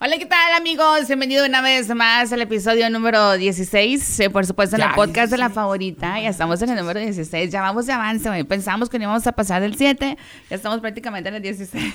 Hola, ¿qué tal amigos? Bienvenido una vez más al episodio número 16, eh, por supuesto en el podcast de la favorita, ya estamos en el número 16, ya vamos de avance, güey. pensamos que no íbamos a pasar del 7, ya estamos prácticamente en el 16.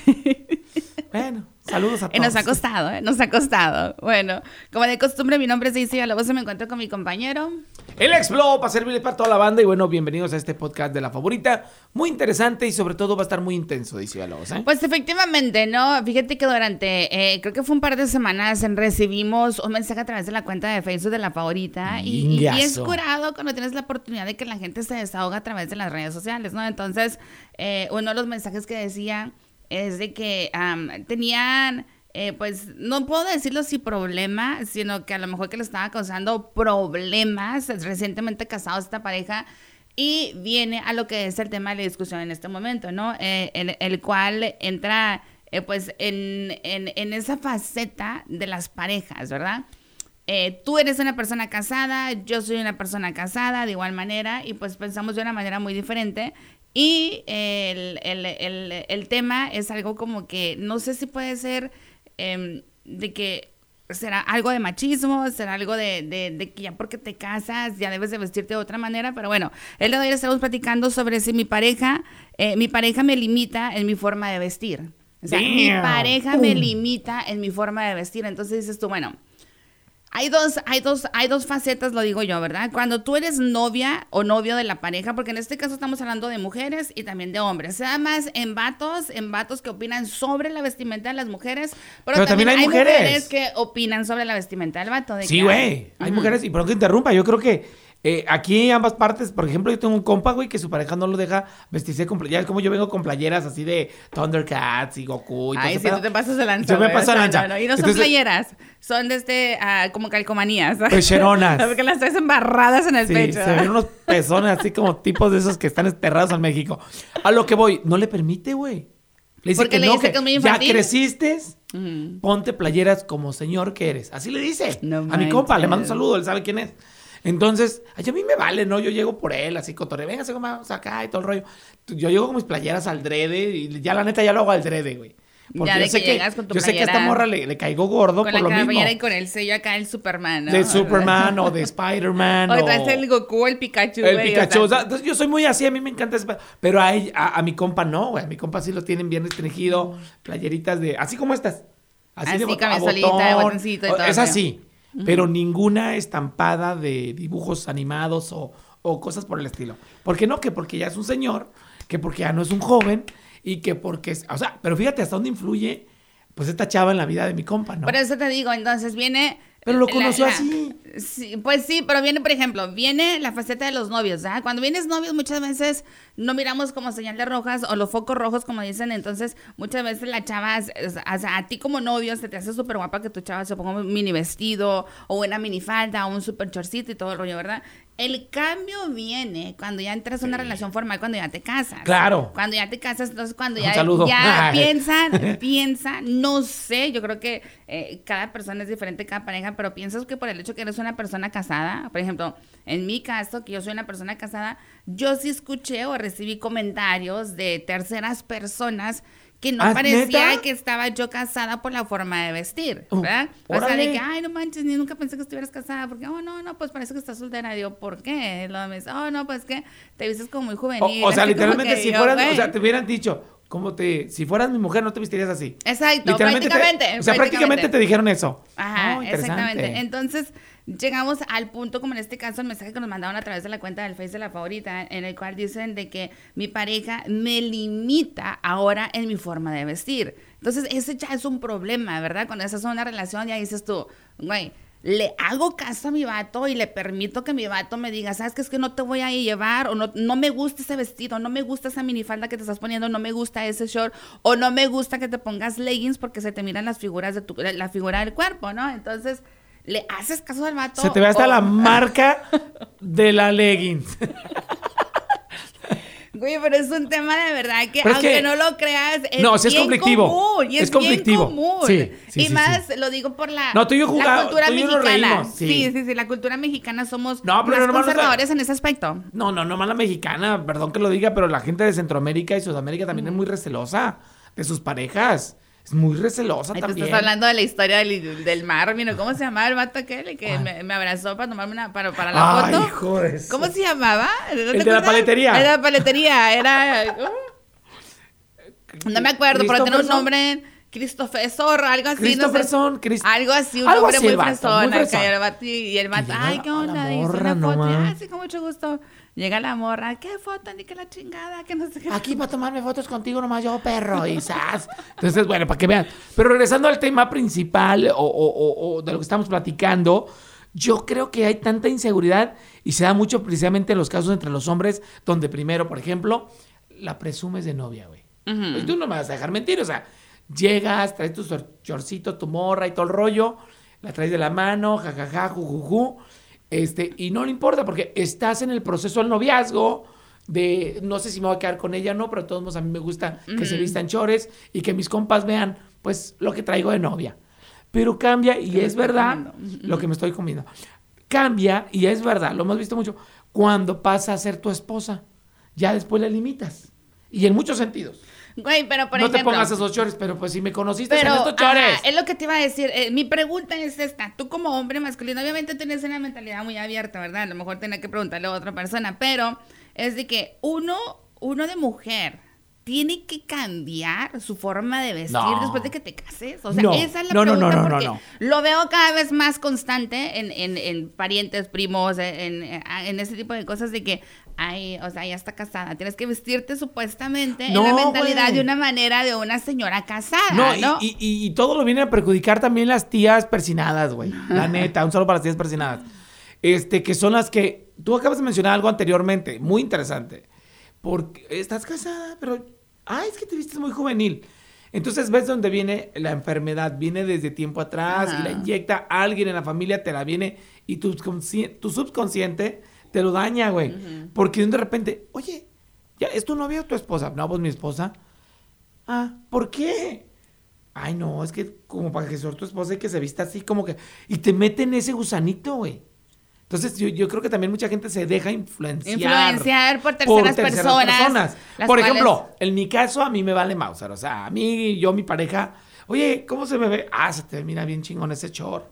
Bueno, saludos a todos. Y nos ha costado, ¿eh? nos ha costado. Bueno, como de costumbre, mi nombre es Daisy Villalobos y me encuentro con mi compañero. El Explo para servirle para toda la banda y bueno, bienvenidos a este podcast de la favorita. Muy interesante y sobre todo va a estar muy intenso, dice Villalobos, ¿eh? Pues efectivamente, ¿no? Fíjate que durante, eh, creo que fue un par de semanas, recibimos un mensaje a través de la cuenta de Facebook de la favorita. Y, es curado cuando tienes la oportunidad de que la gente se desahoga a través de las redes sociales, ¿no? Entonces, eh, uno de los mensajes que decía es de que tenían... eh, pues no puedo decirlo si problema, sino que a lo mejor que le estaba causando problemas recientemente casados esta pareja y viene a lo que es el tema de la discusión en este momento, ¿no? Eh, en el cual entra eh, pues en, en, en esa faceta de las parejas, ¿verdad? Tú eres una persona casada, yo soy una persona casada de igual manera y pues pensamos de una manera muy diferente. Y el, el- el- el tema es algo como que no sé si puede ser em, de que será algo de machismo, será algo de, de- de que ya porque te casas ya debes de vestirte de otra manera, pero bueno, el día de hoy estamos platicando sobre si mi pareja, eh, mi pareja me limita en mi forma de vestir. O sea, mi pareja me limita en mi forma de vestir. Entonces dices tú, bueno, hay dos, hay dos, hay dos facetas, lo digo yo, ¿verdad? Cuando tú eres novia o novio de la pareja, porque en este caso estamos hablando de mujeres y también de hombres. Sea más en vatos, en vatos que opinan sobre la vestimenta de las mujeres, pero, Pero también, también hay hay mujeres. mujeres que opinan sobre la vestimenta del vato. de Sí, güey. Hay mujeres, y perdón que interrumpa, yo creo que eh, aquí ambas partes, por ejemplo, yo tengo un compa, güey, que su pareja no lo deja vestirse con playeras. como yo vengo con playeras así de Thundercats y Goku y todo Ay, sí, tú te pasas de lanza. Yo me paso de lanza. no, no, Y no son playeras, son de este, ah, como calcomanías. Pecheronas. Porque las traes embarradas en el Sí, pecho. se ven unos pezones así como tipos de esos que están enterrados en México. A lo que voy, no le permite, güey. Le dice Porque que le no, dice que, que es muy ya creciste, ponte playeras como señor que eres. Así le dice. No a mi compa, le mando un saludo, él sabe quién es. Entonces, ay, a mí me vale, ¿no? Yo llego por él, así cotorre, venga, vamos acá y todo el rollo. Yo llego con mis playeras al drede y ya la neta ya lo hago al drede, güey. Porque Ya yo de sé que llegas con tu Yo sé que a esta morra le, le caigo gordo Con por la lo mismo. y con el sello acá del Superman, ¿no? De Superman o de Spider-Man. O o traes el Goku, el Pikachu, el güey, Pikachu. o sea, entonces yo soy muy así, a mí me encanta ese pe- Pero a, ella- a, a mi compa no, güey. A mi compa sí lo tienen bien restringido. Playeritas de. Así como estas. Así, bot- a camisolita, botón. botoncito y todo, Es Pero ninguna estampada de dibujos animados o, o cosas por el estilo. ¿Por qué no? Que porque ya es un señor, que porque ya no es un joven y que porque es. O sea, pero fíjate hasta dónde influye, pues esta chava en la vida de mi compa, ¿no? Por eso te digo, entonces viene... Pero lo conoció la- así. Sí, pues sí, pero viene, por ejemplo, viene la faceta de los novios, ¿verdad? Cuando vienes novios muchas veces no miramos como señal de rojas o los focos rojos, como dicen, entonces muchas veces la chava, o sea, a ti como novio se te hace súper guapa que tu chava se ponga un mini vestido o una minifalda o un super chorcito y todo el rollo, ¿verdad? El cambio viene cuando ya entras a una relación formal, cuando ya te casas. Claro. Cuando ya te casas, entonces cuando ya, ya piensan, piensa, no sé, yo creo que eh, cada persona es diferente, cada pareja, pero piensas que por el hecho que eres una persona casada, por ejemplo, en mi caso, que yo soy una persona casada, yo sí escuché o recibí comentarios de terceras personas que no ¿Ah, parecía neta? que estaba yo casada por la forma de vestir, Uh, ¿verdad? o sea, de que, ay, no manches, ni nunca pensé que estuvieras casada, porque, oh, no, no, pues parece que estás soltera. Digo, ¿por qué? Y luego me dice, oh, no, pues que te vistes como muy juvenil. O, o sea, literalmente, si güey. o sea, te hubieran dicho, como te, si fueras mi mujer, no te vestirías así. Exacto, Literalmente te- prácticamente. o sea, prácticamente te dijeron eso. Ajá, Oh, exactamente. Entonces, llegamos al punto, como en este caso, el mensaje que nos mandaron a través de la cuenta del Face de la favorita, en el cual dicen de que mi pareja me limita ahora en mi forma de vestir. Entonces, ese ya es un problema, ¿verdad? Cuando estás en una relación, ya dices tú, güey. Le hago caso a mi vato y le permito que mi vato me diga, ¿sabes qué? Es que no te voy a llevar o no, no me gusta ese vestido, no me gusta esa minifalda que te estás poniendo, no me gusta ese short o no me gusta que te pongas leggings porque se te miran las figuras de tu, la figura del cuerpo, ¿no? Entonces, ¿le haces caso al vato? Se te ve hasta o- la marca de la leggings. Güey, pero es un tema de verdad que, Pero es aunque que- no lo creas, es No, sí es bien conflictivo. común. Y es, Es conflictivo. bien común. Sí, sí, y sí, más, lo digo por la, No, tú y yo la cultura tú y yo nos mexicana. reímos, sí. sí, sí, la cultura mexicana somos No, pero más nomás conservadores en ese aspecto. No, no, no más la mexicana, perdón que lo diga, pero la gente de Centroamérica y Sudamérica también es muy recelosa de sus parejas. Es muy recelosa Ay, también. estás hablando de la historia del, del mar, mira, ¿cómo se llamaba el vato aquel el que me, me abrazó para tomarme una, para, para la Ay, foto? hijo de su- ¿Cómo se llamaba? ¿No El de la paletería. El de la paletería, era... uh, no me acuerdo, pero tiene un Christopherson. nombre... Christopher Zorro, algo así, no sé. Christopherson, Christ- Algo así, un Algo nombre así muy fresón. y el vato, ay, qué onda, dice morra una foto, y, nomás. ah, sí, con mucho gusto. Llega la morra, ¿qué foto? Ni que la chingada, que no sé qué. Aquí para tomarme fotos contigo nomás yo, perro, y zas. Entonces, bueno, para que vean. Pero regresando al tema principal o, o- o- de lo que estamos platicando, yo creo que hay tanta inseguridad y se da mucho precisamente en los casos entre los hombres, donde primero, por ejemplo, la presumes de novia, güey. Ujú. Y tú no me vas a dejar mentir, o sea, llegas, traes tu shortcito, tu morra y todo el rollo, la traes de la mano, jajaja, jujuju, este, y no le importa porque estás en el proceso del noviazgo, de no sé si me voy a quedar con ella o no, pero de todos modos a mí me gusta que se vistan chores y que mis compas vean, pues, lo que traigo de novia. Pero cambia y es verdad comiendo. lo que me estoy comiendo. Cambia y es verdad, lo hemos visto mucho, cuando pasa a ser tu esposa, ya después la limitas. Y en muchos sentidos. Güey, pero por no ejemplo... te pongas esos chores, pero pues si me conociste Pero en estos es lo que te iba a decir. Eh, mi pregunta es esta. Tú como hombre masculino, obviamente tienes una mentalidad muy abierta, ¿verdad? A lo mejor tenés que preguntarle a otra persona, pero es de que uno, uno de mujer tiene que cambiar su forma de vestir No. después de que te cases. O sea, No. esa es la No, no, no, pregunta no, no, porque no. lo veo cada vez más constante en, en, en parientes, primos, en, en, en ese tipo de cosas de que, ay, o sea, ya está casada. Tienes que vestirte supuestamente No, en la mentalidad de una manera de una señora casada, No, ¿no? y, y- y todo lo vienen a perjudicar también las tías persinadas, güey. La neta, un saludo para las tías persinadas. Este, que son las que. Tú acabas de mencionar algo anteriormente, muy interesante. Porque estás casada, pero. Ay, es que te vistes muy juvenil. Entonces ves dónde viene la enfermedad. Viene desde tiempo atrás y la inyecta alguien en la familia, te la viene y tu subconsciente te lo daña, güey. Porque de repente, oye, ¿ya es tu novia o tu esposa? No, pues mi esposa. Ah, ¿por qué? Ay, no, es que como para que sea tu esposa y que se vista así, como que. Y te meten ese gusanito, güey. Entonces, yo, yo creo que también mucha gente se deja influenciar. Influenciar por terceras personas, las Por cuales- ejemplo, en mi caso, a mí me vale Mauser. O sea, a mí, yo, mi pareja, oye, ¿cómo se me ve? Ah, se te mira bien chingón ese short.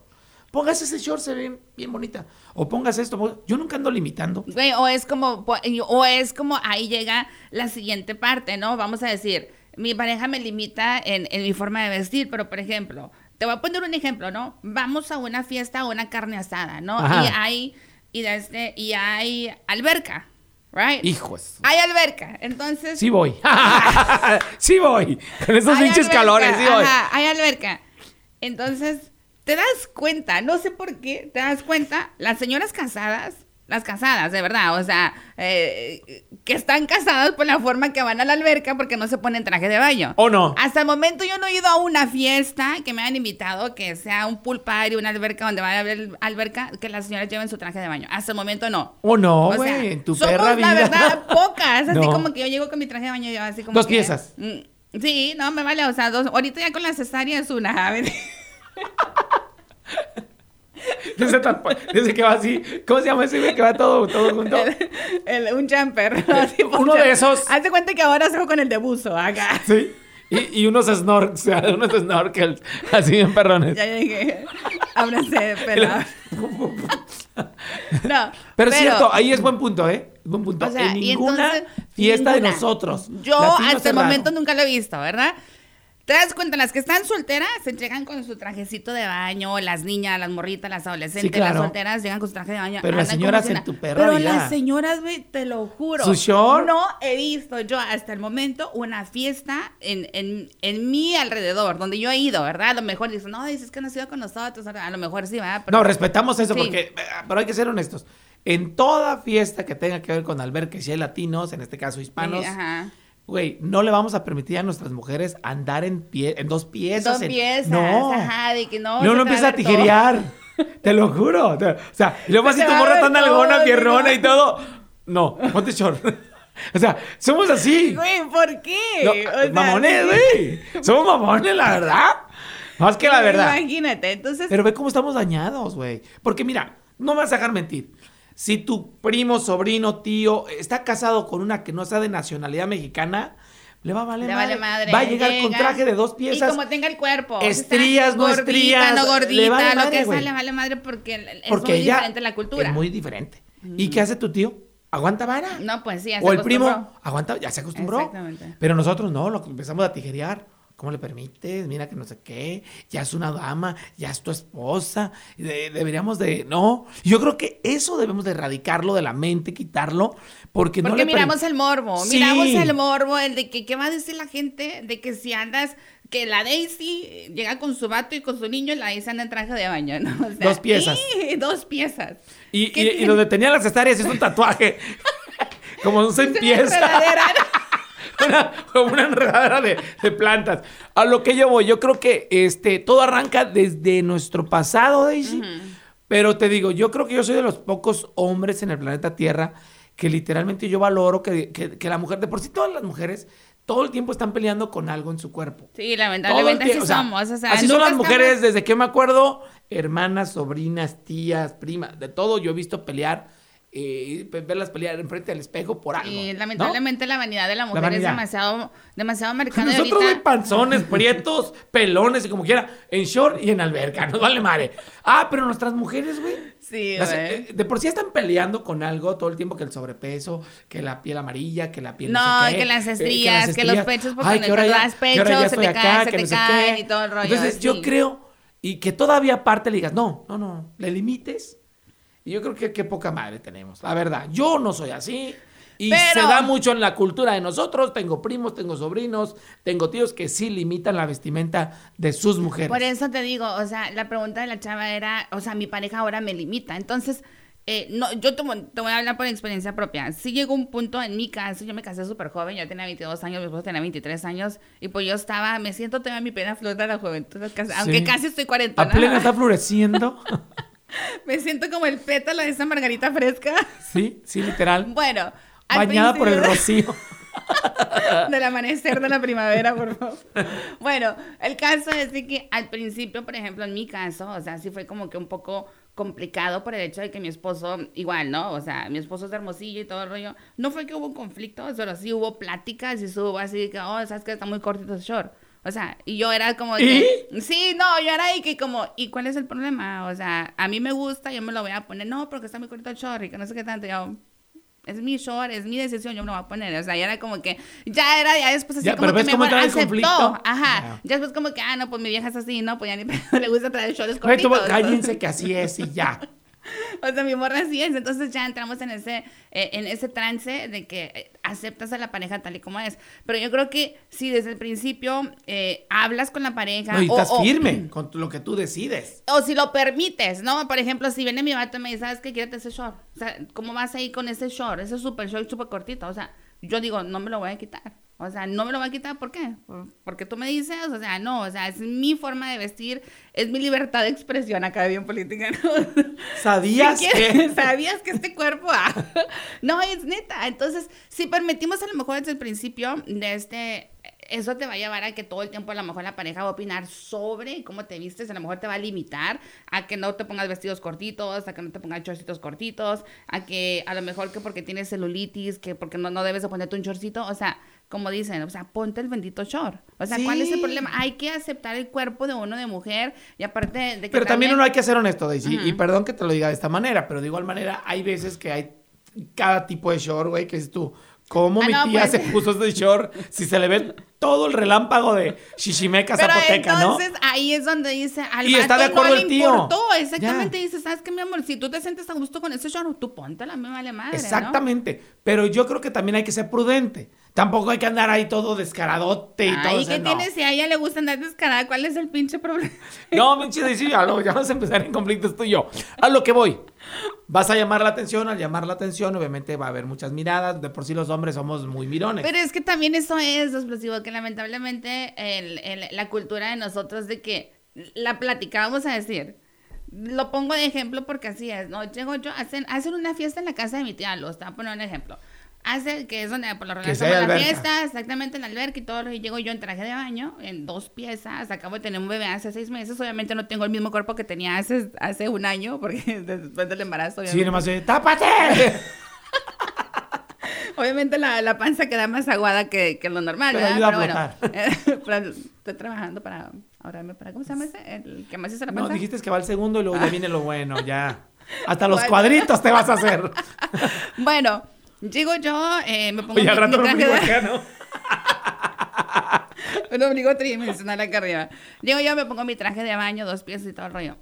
Póngase ese short, se ve bien, bonita. O pongas esto. ponga- Yo nunca ando limitando. Güey, o es como, o es como ahí llega la siguiente parte, ¿no? Vamos a decir, mi pareja me limita en, en mi forma de vestir, pero por ejemplo, te voy a poner un ejemplo, ¿no? Vamos a una fiesta o una carne asada, ¿no? Ajá. Y hay, y, desde, y hay alberca, ¿right? Hijos. Hay alberca, entonces... Sí voy. sí voy. Con esos pinches calores, sí voy. Ajá, hay alberca. Entonces, te das cuenta, no sé por qué, te das cuenta, las señoras casadas, las casadas, de verdad, o sea, eh, que están casadas por la forma que van a la alberca porque no se ponen traje de baño. ¿O no? Hasta el momento yo no he ido a una fiesta que me han invitado, que sea un pool party, una alberca donde vaya a haber alberca, que las señoras lleven su traje de baño. Hasta el momento no. ¿O no, O sea, güey? en tu somos, perra vida. la verdad, pocas. Así No. como que yo llego con mi traje de baño y yo así como Dos que- piezas. Mm, Sí, no, me vale, o sea, dos. Ahorita ya con la cesárea es una. Desde, que va así. ¿Cómo se llama ese güey que va todo, todo junto? El- el- un jumper. ¿no? Así, Uno de esos. Haz de cuenta que ahora salgo con el de buzo acá. Sí. Y, y unos sea, unos snorkels así en perrones. Ya llegué. Ábranse, pelado. No. Pero es cierto, ahí es buen punto, ¿eh? Es buen punto. O sea, en ninguna entonces, fiesta de nosotros. Yo hasta el momento nunca lo he visto, ¿verdad? ¿Te das cuenta? Las que están solteras se llegan con su trajecito de baño, las niñas, las morritas, las adolescentes, Sí, claro. las solteras llegan con su traje de baño. Pero las andan señoras en tu perra Pero las señoras, güey, te lo juro. ¿Su short? No he visto yo hasta el momento una fiesta en, en, en mi alrededor, donde yo he ido, ¿verdad? A lo mejor dicen, no, dices que no has ido con nosotros. A lo mejor sí, ¿verdad? Pero- No, respetamos eso Sí. porque, pero hay que ser honestos. En toda fiesta que tenga que ver con alberca, y si hay latinos, en este caso hispanos, Sí, ajá. Güey, no le vamos a permitir a nuestras mujeres andar en pie, en dos piezas. Dos en- piezas, No. ajá, de que no. No, empieza a todo. tijerear. Te lo juro. O sea, y luego así tu a morra tan algona, pierrona y todo. No, ponte short. O sea, somos así. Güey, ¿por qué? No, O sea, mamones, güey. Somos mamones, la verdad. Más que la verdad. Imagínate, entonces. Pero ve cómo estamos dañados, güey. Porque mira, no me vas a dejar mentir. Si tu primo, sobrino, tío está casado con una que no sea de nacionalidad mexicana, le va a valer Le madre. vale madre. Va a llegar con traje de dos Y piezas. como tenga el cuerpo. Estrías, no gordita, estrías, no le gordita, vale lo madre, que sea, le vale madre porque es porque muy diferente la cultura. Es muy diferente. ¿Y qué hace tu tío? ¿Aguanta vara? No, pues sí, ya se O el primo, aguanta, ya se acostumbró. Exactamente. Pero nosotros no, lo empezamos a tijerear. ¿Cómo le permites? Mira que no sé qué. Ya es una dama, ya es tu esposa. de- deberíamos de. No. Yo creo que eso debemos de erradicarlo de la mente, quitarlo. Porque, no Porque le miramos el morbo, Sí. miramos el morbo, el de que qué va a decir la gente, de que si andas, que la Daisy llega con su vato y con su niño, la Daisy anda en traje de baño, ¿no? O sea, Dos piezas. ¡ih! dos piezas. Y, ¿Qué y, y donde tenía las cesáreas es un tatuaje. Como no se empieza. Una, como una enredadera de, de plantas. A lo que yo voy, yo creo que este, todo arranca desde nuestro pasado, Daisy. Pero te digo, yo creo que yo soy de los pocos hombres en el planeta Tierra que literalmente yo valoro que, que- que la mujer, de por sí todas las mujeres, todo el tiempo están peleando con algo en su cuerpo. Sí, lamentablemente así tie- o sea, somos. O sea, así son las mujeres estamos- desde que me acuerdo, hermanas, sobrinas, tías, primas, de todo yo he visto pelear, eh, pe- verlas pelear enfrente del espejo por algo. Y ¿no? lamentablemente la vanidad de la mujer es demasiado, demasiado marcada. y Nosotros de ahorita- panzones, prietos, pelones y como quiera, en short y en alberca, nos vale madre. Ah, pero nuestras mujeres, güey. Sí, las- eh, de por sí están peleando con algo todo el tiempo, que el sobrepeso, que la piel amarilla, que la piel no, No, sé qué, que las eh, estrías, que los pechos, porque Ay, ya- das que ahora pecho, ya se te caen, se te no caen y todo el rollo, Entonces, yo creo, y que todavía aparte le digas, no, no, no, le limites. Y yo creo que qué poca madre tenemos, la verdad. Yo no soy así. Y Pero- se da mucho en la cultura de nosotros. Tengo primos, tengo sobrinos, tengo tíos que sí limitan la vestimenta de sus mujeres. Por eso te digo, o sea, la pregunta de la chava era, o sea, mi pareja ahora me limita. Entonces, eh, no, yo te, voy- te voy a hablar por experiencia propia. Sí llegó un punto en mi caso, yo me casé súper joven, yo tenía 22 años, mi esposo tenía 23 años, y pues yo estaba, me siento todavía mi plena flor de la juventud, aunque Sí. casi estoy 40. A plena está floreciendo. Me siento como el pétalo de esa margarita fresca. sí, sí, literal. Bueno. Bañada por el rocío. del amanecer de la primavera, por favor. Bueno, el caso es de que al principio, por ejemplo, en mi caso, o sea, sí fue como que un poco complicado por el hecho de que mi esposo, igual, ¿no? O sea, mi esposo es hermosillo y todo el rollo. No fue que hubo un conflicto, pero sí hubo pláticas y hubo así que, oh, sabes que está muy cortito ese short. O sea, y yo era como que, sí, no, yo era ahí que como, ¿y cuál es el problema? O sea, a mí me gusta, yo me lo voy a poner, no, porque está muy cortito el short y que no sé qué tanto, yo, es mi short, es mi decisión, yo me lo voy a poner. O sea, ya era como que, ya era, ya después así Ya, como pero que ¿ves mi cómo aceptó. conflicto? Ajá. Ya. Después como que, ah, no, pues mi vieja es así, no, pues ya ni le gusta traer shorts Güey, tú, cortitos. cállense que así es y ya. O sea, mi morra así es. Entonces ya entramos en ese, eh, en ese trance de que eh, aceptas a la pareja tal y como es. Pero yo creo que si desde el principio eh, hablas con la pareja. No, y estás o- firme con lo que tú decides. o si lo permites, ¿no? Por ejemplo, si viene mi vato y me dice, ¿sabes qué? Quédate ese short. O sea, ¿cómo vas a ir con ese short? Ese super short súper cortito. O sea, yo digo, no me lo voy a quitar. O sea, no me lo voy a quitar, ¿por qué? Por- Porque tú me dices, o sea, no, o sea, es mi forma de vestir, es mi libertad de expresión acá bien política, ¿no? ¿Sabías que? ¿Sabías que este cuerpo? ah? no, es neta. Entonces, si permitimos a lo mejor desde el principio de este, eso te va a llevar a que todo el tiempo a lo mejor la pareja va a opinar sobre cómo te vistes, a lo mejor te va a limitar a que no te pongas vestidos cortitos, a que no te pongas chorcitos cortitos, a que a lo mejor que porque tienes celulitis, que porque no, no debes de ponerte un chorcito, o sea, como dicen, o sea, ponte el bendito short. O sea, ¿cuál es el problema? Hay que aceptar el cuerpo de uno de mujer y aparte de que Pero también uno hay que ser honesto, Daisy. Y perdón que te lo diga de esta manera, pero de igual manera hay veces que hay cada tipo de short, güey, que es tú. ¿Cómo Ah, mi no, tía pues. se puso este short si se le ve todo el relámpago de Shishimeca Pero Zapoteca, ¿no? entonces ahí es donde dice al Y está de acuerdo no el le tío. importó. Exactamente, Ya. dice, ¿sabes qué, mi amor? Si tú te sientes a gusto con ese short, tú póntela, me vale madre, ¿no? Exactamente. Pero yo creo que también hay que ser prudente. Tampoco hay que andar ahí todo descaradote y todo. Ay, o sea, ¿qué no. tiene si a ella le gusta andar descarada? ¿Cuál es el pinche problema? No, pinche Daisy, ya, lo- ya vamos a empezar en conflictos tú y yo. A lo que voy. Vas a llamar la atención, al llamar la atención, obviamente va a haber muchas miradas. De por sí los hombres somos muy mirones. Pero es que también eso es explosivo, que lamentablemente el- el- la cultura de nosotros de que la platicábamos a decir. Lo pongo de ejemplo porque así es, ¿no? Llego yo, hacen, hacen una fiesta en la casa de mi tía, lo está poner un ejemplo. Hace, que es donde por lo regular hacemos la fiesta, exactamente en la alberca y todo, y llego yo en traje de baño, en dos piezas, acabo de tener un bebé hace seis meses, obviamente no tengo el mismo cuerpo que tenía hace, hace un año, porque después del embarazo, Sí, obviamente. nomás de, ¡tápate! Obviamente la, la panza queda más aguada que, que lo normal, Pero ¿verdad? Pero bueno, pero estoy trabajando para ahorrarme para, ¿cómo se llama ese? El que más hace la No, panza. dijiste que va el segundo y luego ya viene lo bueno, ya. Hasta los Bueno. cuadritos te vas a hacer. Bueno, llego yo, eh, me pongo Oye, mi, mi rato lo traje de... acá, ¿no? Un ombligo tridimensional acá arriba. Llego yo, me pongo mi traje de baño, dos pies y todo el rollo.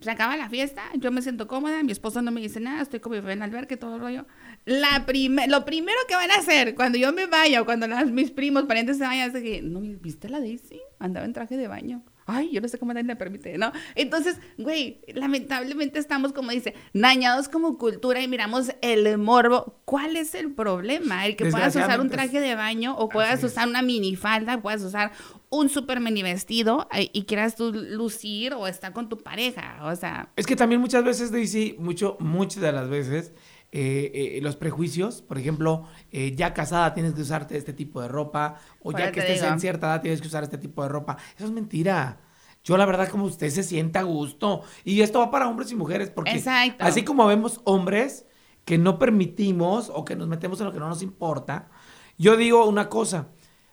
Se acaba la fiesta, yo me siento cómoda, mi esposo no me dice nada, estoy con mi bebé en albergue, todo el rollo. La prime- lo primero que van a hacer cuando yo me vaya o cuando las- mis primos, parientes se vayan, es que, ¿no viste la Daisy? Andaba en traje de baño. Ay, yo no sé cómo nadie me permite, ¿no? Entonces, güey, lamentablemente estamos, como dice, dañados como cultura y miramos el morbo. ¿Cuál es el problema? El que puedas usar un traje de baño o puedas usar una minifalda, puedas usar un super mini vestido eh, y quieras tú lucir o estar con tu pareja. O sea, Es que también muchas veces, Daisy, mucho, muchas de las veces, eh, eh, los prejuicios, por ejemplo, eh, ya casada tienes que usarte este tipo de ropa, o ya que estés digo. en cierta edad tienes que usar este tipo de ropa. Eso es mentira. Yo la verdad como usted se sienta a gusto. Y esto va para hombres y mujeres, porque Exacto. así como vemos hombres que no permitimos o que nos metemos en lo que no nos importa, yo digo una cosa.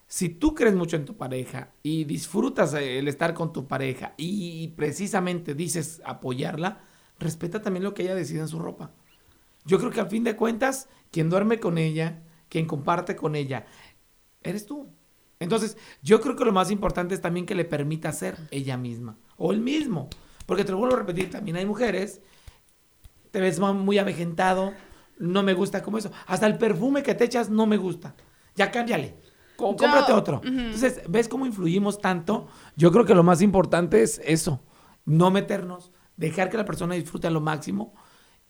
Si tú crees mucho en tu pareja y disfrutas el estar con tu pareja y precisamente dices apoyarla, respeta también lo que ella decide en su ropa. Yo creo que al fin de cuentas, quien duerme con ella, quien comparte con ella, eres tú. Entonces, yo creo que lo más importante es también que le permita ser ella misma o él mismo. Porque te lo vuelvo a repetir, también hay mujeres, te ves muy avejentado, no me gusta como eso. Hasta el perfume que te echas no me gusta. Ya cámbiale. Yo- cómprate otro. Ujú. Entonces, ¿ves cómo influimos tanto? Yo creo que lo más importante es eso. No meternos, dejar que la persona disfrute a lo máximo.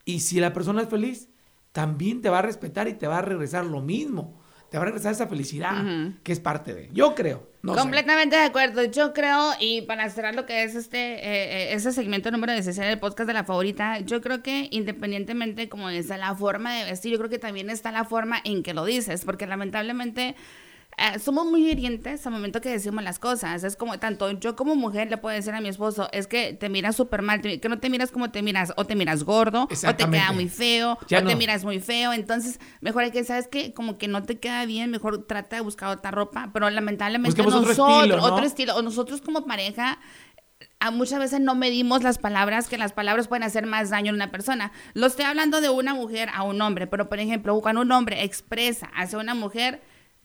Y si la persona es feliz, también te va a respetar y te va a regresar lo mismo. Te va a regresar esa felicidad que es parte de. Yo creo. No sé. Completamente de acuerdo. Yo creo, y para cerrar lo que es este eh, eh, ese segmento número 16 del podcast de la favorita, yo creo que independientemente como es la forma de vestir, yo creo que también está la forma en que lo dices, porque lamentablemente eh, somos muy hirientes al momento que decimos las cosas. Es como tanto yo como mujer le puedo decir a mi esposo, es que te miras súper mal, te- que no te miras como te miras, o te miras gordo, o te queda muy feo, Ya o te miras muy feo. Entonces, mejor hay que, ¿sabes qué? Como que no te queda bien, mejor trata de buscar otra ropa. Pero lamentablemente Busquemos otro nosotros, estilo, ¿no? otro estilo, o nosotros como pareja, a muchas veces no medimos las palabras, que las palabras pueden hacer más daño en una persona. Lo estoy hablando de una mujer a un hombre, pero por ejemplo, cuando un hombre expresa hacia una mujer,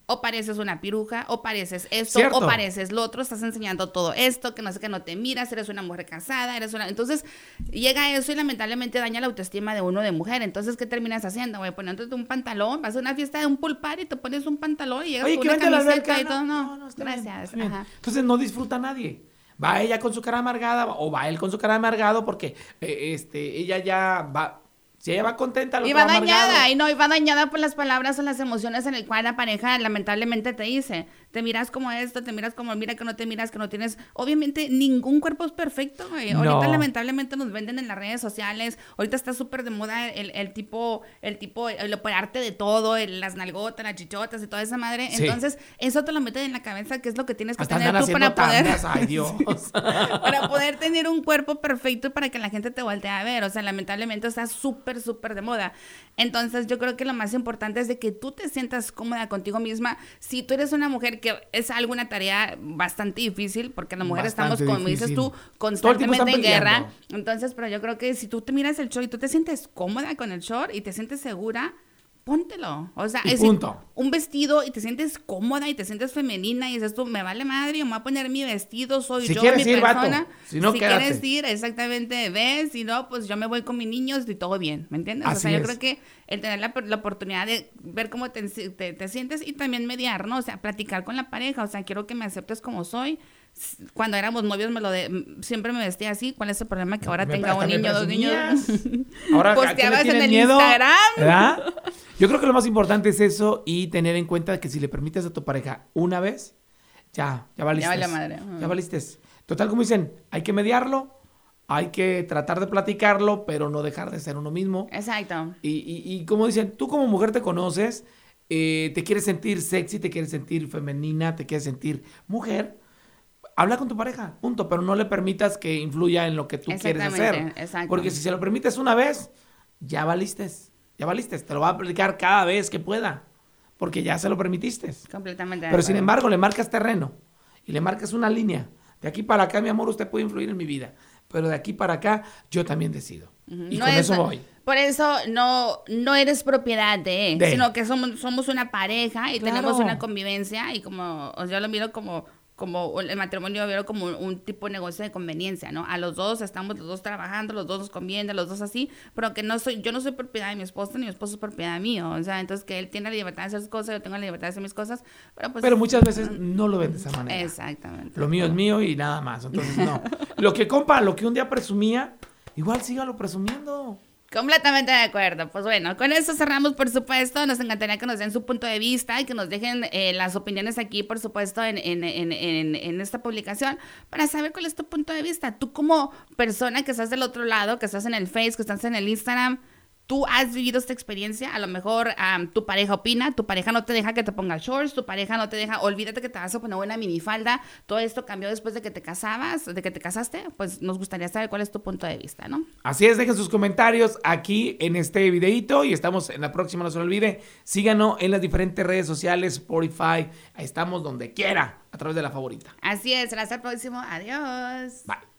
o pareces una piruja, o pareces esto, Cierto. o pareces lo otro, estás enseñando todo esto, que no sé que no te miras, eres una mujer casada, eres una... Entonces, llega eso y lamentablemente daña la autoestima de uno de mujer. Entonces, ¿qué terminas haciendo, güey? Poniéndote un pantalón, vas a una fiesta de un pool party y te pones un pantalón y llegas Oye, con una camiseta y todo. No, no, está bien, gracias. está bien. Ajá. Entonces no disfruta nadie. Va ella con su cara amargada o va él con su cara amargado porque eh, este, ella ya va. Si ella va contenta, lo Y va dañada, y no, y va dañada por las palabras o las emociones en el cual la pareja lamentablemente te dice, te miras como esto, te miras como, mira que no te miras, que no tienes, obviamente ningún cuerpo es perfecto, güey. Ahorita lamentablemente nos venden en las redes sociales, ahorita está súper de moda el, el tipo, el tipo, el operarte de todo, el- las nalgotas, las chichotas y toda esa madre, Sí. entonces eso te lo meten en la cabeza, que es lo que tienes que Hasta tener tú para poder... tandas, ay Dios. para poder tener un cuerpo perfecto y para que la gente te voltee a ver. O sea, lamentablemente está súper, súper de moda. Entonces, yo creo que lo más importante es de que tú te sientas cómoda contigo misma. Si tú eres una mujer que es alguna tarea bastante difícil, porque las mujeres estamos, como dices tú, constantemente en guerra. Entonces, pero yo creo que si tú te miras el short y tú te sientes cómoda con el short y te sientes segura, póntelo. O sea, es punto. un vestido y te sientes cómoda y te sientes femenina y dices tú, me vale madre, yo me voy a poner mi vestido, soy Si yo, quieres mi ir, vato. persona. Si no, quédate. quieres ir, exactamente, ves, si no, pues yo me voy con mis niños y todo bien, ¿me entiendes? o sea, yo creo que el tener la, la oportunidad de ver cómo te, te- te sientes y también mediar, ¿no? O sea, platicar con la pareja, o sea, quiero que me aceptes como soy. Cuando éramos novios me lo de, siempre me vestía así, ¿cuál es el problema que ahora Me- tenga un niño, dos niños? Ahora, ¿a qué le Posteabas en el miedo? Instagram. ¿Verdad? Yo creo que lo más importante es eso y tener en cuenta que si le permites a tu pareja una vez, ya, ya valiste. vale madre. Ujú. Ya valiste. Total, como dicen, hay que mediarlo, hay que tratar de platicarlo, pero no dejar de ser uno mismo. Exacto. Y, y- y como dicen, tú como mujer te conoces, eh, te quieres sentir sexy, te quieres sentir femenina, te quieres sentir mujer. Habla con tu pareja, punto, pero no le permitas que influya en lo que tú quieres hacer. Exactamente, exacto. Porque si se lo permites una vez, ya valiste. Ya valiste, te lo va a aplicar cada vez que pueda, porque ya se lo permitiste. Completamente. Pero sin embargo, le marcas terreno y le marcas una línea. De aquí para acá, mi amor, usted puede influir en mi vida, pero de aquí para acá, yo también decido. Y No con es- eso voy. Por eso no, no eres propiedad de, De. sino que somos, somos una pareja y Claro. tenemos una convivencia y como yo lo miro como como el matrimonio yo veo como un, un tipo de negocio de conveniencia, ¿no? A los dos estamos los dos trabajando, los dos nos conviene, los dos así, pero que no soy, yo no soy propiedad de mi esposo ni mi esposo es propiedad mío, o sea, entonces que él tiene la libertad de hacer sus cosas, yo tengo la libertad de hacer mis cosas, pero pues... Pero muchas veces no lo ven de esa manera. Exactamente. Lo mío es mío y nada más. Entonces, no. Lo que compa, lo que un día presumía, igual sígalo presumiendo. Completamente de acuerdo. Pues bueno, con eso cerramos, por supuesto. Nos encantaría que nos den su punto de vista y que nos dejen eh, las opiniones aquí, por supuesto, en, en, en, en, esta publicación para saber cuál es tu punto de vista. Tú como persona que estás del otro lado, que estás en el Face, que estás en el Instagram, tú has vivido esta experiencia. A lo mejor tu pareja opina, tu pareja no te deja que te pongas shorts, tu pareja no te deja, olvídate que te vas a poner una minifalda. Todo esto cambió después de que te casabas, de que te casaste. Pues nos gustaría saber cuál es tu punto de vista, ¿no? Así es, dejen sus comentarios aquí en este videito y estamos en la próxima, no se lo olvide. Síganos en las diferentes redes sociales, Spotify, ahí estamos donde quiera, a través de la favorita. Así es, hasta el próximo. Adiós. Bye.